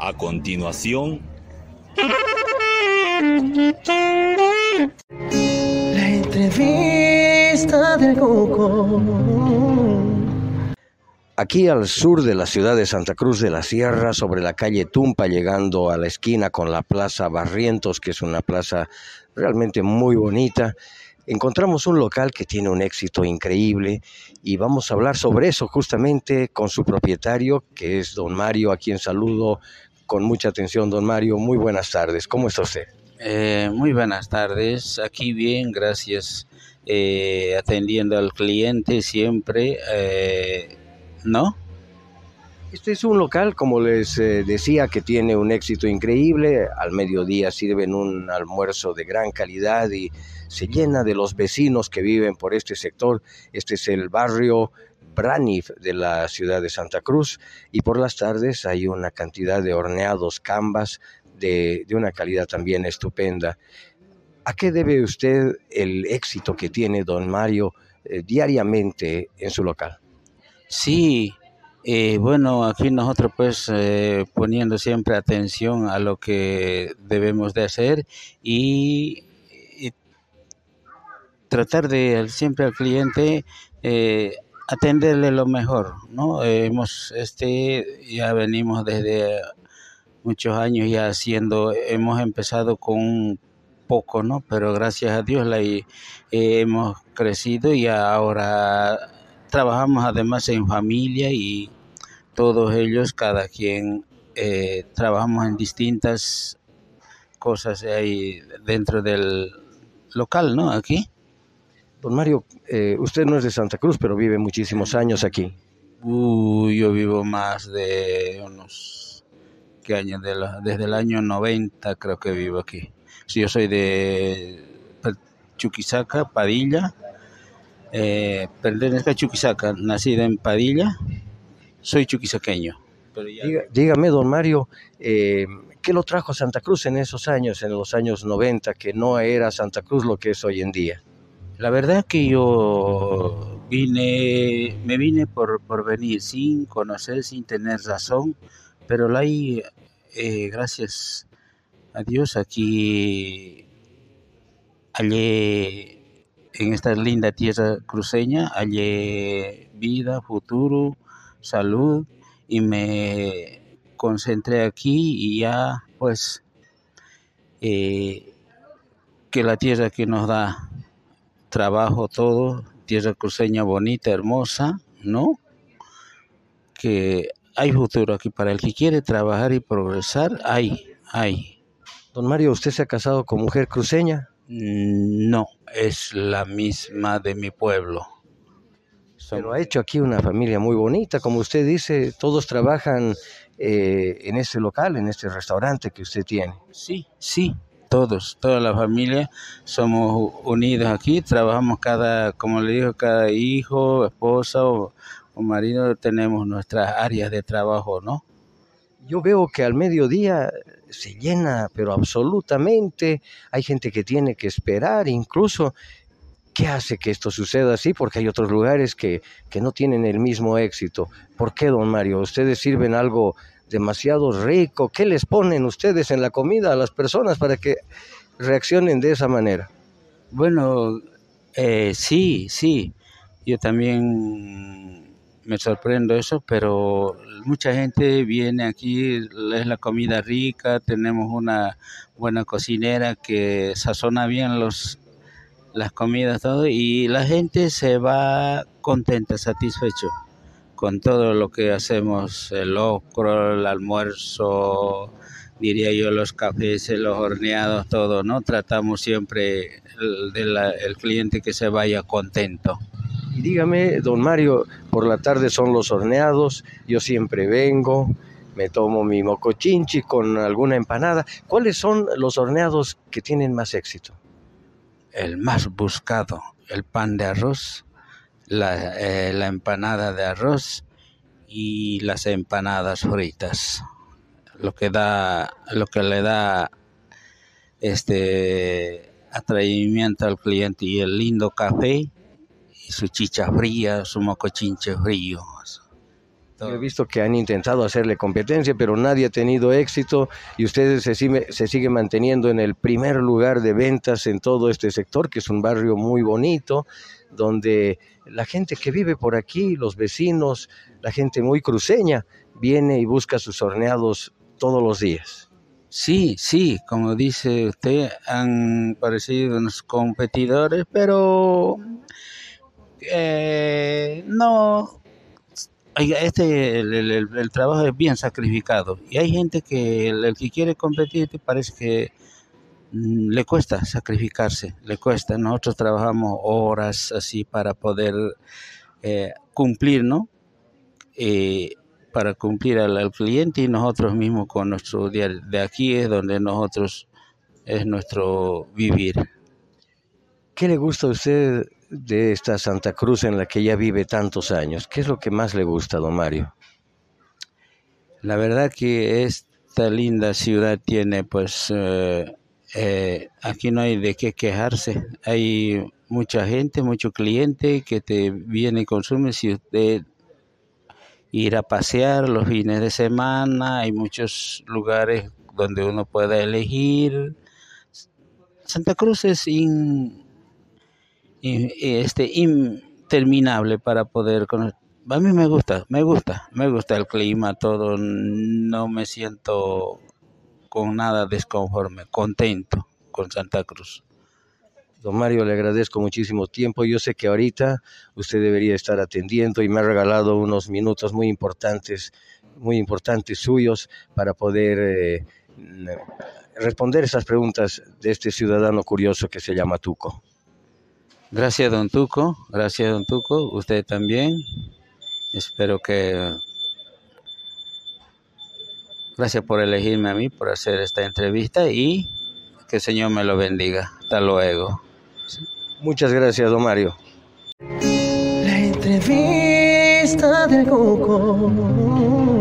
A continuación, La entrevista del Coco. Aquí al sur de la ciudad de Santa Cruz de la Sierra, sobre la calle Tumpa, llegando a la esquina con la Plaza Barrientos, que es una plaza realmente muy bonita, encontramos un local que tiene un éxito increíble y vamos a hablar sobre eso justamente con su propietario, que es don Mario, a quien saludo con mucha atención. Don Mario, muy buenas tardes. ¿Cómo está usted? Eh, muy buenas tardes, aquí bien, gracias. Eh, atendiendo al cliente siempre, eh, ¿no? Este es un local, como les eh, decía, que tiene un éxito increíble. Al mediodía sirven un almuerzo de gran calidad y se llena de los vecinos que viven por este sector. Este es el barrio De la ciudad de Santa Cruz y por las tardes hay una cantidad de horneados cambas de, de una calidad también estupenda. ¿A qué debe usted el éxito que tiene don Mario eh, diariamente en su local? Sí, eh, bueno, aquí nosotros pues eh, poniendo siempre atención a lo que debemos de hacer y, y tratar de siempre al cliente eh, atenderle lo mejor, ¿no? Hemos, este, ya venimos desde muchos años ya haciendo, hemos empezado con poco, ¿no? Pero gracias a Dios la, eh, hemos crecido y ahora trabajamos además en familia y todos ellos, cada quien, eh, trabajamos en distintas cosas ahí dentro del local, ¿no? Aquí. Don Mario, eh, usted no es de Santa Cruz, pero vive muchísimos años aquí. Uh, yo vivo más de unos, ¿qué años? De la- desde el año 90 creo que vivo aquí. Sí, yo soy de Chuquisaca, Padilla. Eh, pertenezco a Chuquisaca, nacida en Padilla. Soy chuquisaqueño. Pero ya- Diga- dígame, don Mario, eh, ¿qué lo trajo Santa Cruz en esos años, en los años 90, que no era Santa Cruz lo que es hoy en día? La verdad que yo vine, me vine por, por venir sin conocer, sin tener razón, pero la eh, gracias a Dios, aquí hallé en esta linda tierra cruceña, hallé vida, futuro, salud y me concentré aquí y ya pues eh, que la tierra que nos da trabajo todo, tierra cruceña bonita, hermosa, ¿no? Que hay futuro aquí para el que quiere trabajar y progresar, hay, hay. Don Mario, ¿usted se ha casado con mujer cruceña? Mm, No, es la misma de mi pueblo. Pero ha hecho aquí una familia muy bonita, como usted dice, todos trabajan eh, en este local, en este restaurante que usted tiene. Sí, sí, todos, toda la familia somos unidos aquí, trabajamos cada, como le digo, cada hijo, esposa o, marido, tenemos nuestras áreas de trabajo, ¿no? Yo veo que al mediodía se llena, pero absolutamente. Hay gente que tiene que esperar, incluso. ¿Qué hace que esto suceda así? Porque hay otros lugares que, que no tienen el mismo éxito. ¿Por qué, don Mario? Ustedes sirven algo demasiado rico. ¿Qué les ponen ustedes en la comida a las personas para que reaccionen de esa manera? Bueno, eh, sí, sí, yo también me sorprendo eso, pero mucha gente viene aquí, es la comida rica, tenemos una buena cocinera que sazona bien los las comidas todo y la gente se va contenta, satisfecho con todo lo que hacemos, el locro, el almuerzo, diría yo, los cafés, los horneados, todo, ¿no? Tratamos siempre el, de la- el cliente que se vaya contento. Y dígame, don Mario, por la tarde son los horneados, yo siempre vengo, me tomo mi mocochinchi con alguna empanada. ¿Cuáles son los horneados que tienen más éxito? El más buscado, el pan de arroz, la, eh, la empanada de arroz y las empanadas fritas. Lo que da, lo que le da este atrevimiento al cliente y el lindo café y su chicha fría, su mocochinche frío. He visto que han intentado hacerle competencia, pero nadie ha tenido éxito y ustedes se, se siguen manteniendo en el primer lugar de ventas en todo este sector, que es un barrio muy bonito, donde la gente que vive por aquí, los vecinos, la gente muy cruceña, viene y busca sus horneados todos los días. Sí, sí, como dice usted, han parecido unos competidores, pero eh, no, este, el, trabajo es bien sacrificado y hay gente que el, que quiere competir te parece que mm, le cuesta sacrificarse, le cuesta. Nosotros trabajamos horas así para poder eh, cumplir, ¿no? Eh, para cumplir al, cliente y nosotros mismos con nuestro día de aquí es donde nosotros es nuestro vivir. ¿Qué le gusta a usted de esta Santa Cruz en la que ya vive tantos años? ¿Qué es lo que más le gusta, don Mario? La verdad que esta linda ciudad tiene pues eh, eh, aquí no hay de qué quejarse. Hay mucha gente, mucho cliente que te viene y consume. Si usted ir a pasear los fines de semana, hay muchos lugares donde uno puede elegir. Santa Cruz es este, interminable para poder conocer. A mí me gusta, me gusta, me gusta el clima, todo, no me siento con nada desconforme, contento con Santa Cruz. Don Mario, le agradezco muchísimo tiempo. Yo sé que ahorita usted debería estar atendiendo y me ha regalado unos minutos muy importantes, muy importantes suyos para poder eh, responder esas preguntas de este ciudadano curioso que se llama Tuco. Gracias, don Tuco. Gracias, don Tuco. Usted también. Espero que... Gracias por elegirme a mí, por hacer esta entrevista y que el Señor me lo bendiga. Hasta luego. Muchas gracias, don Mario. La entrevista del Coco.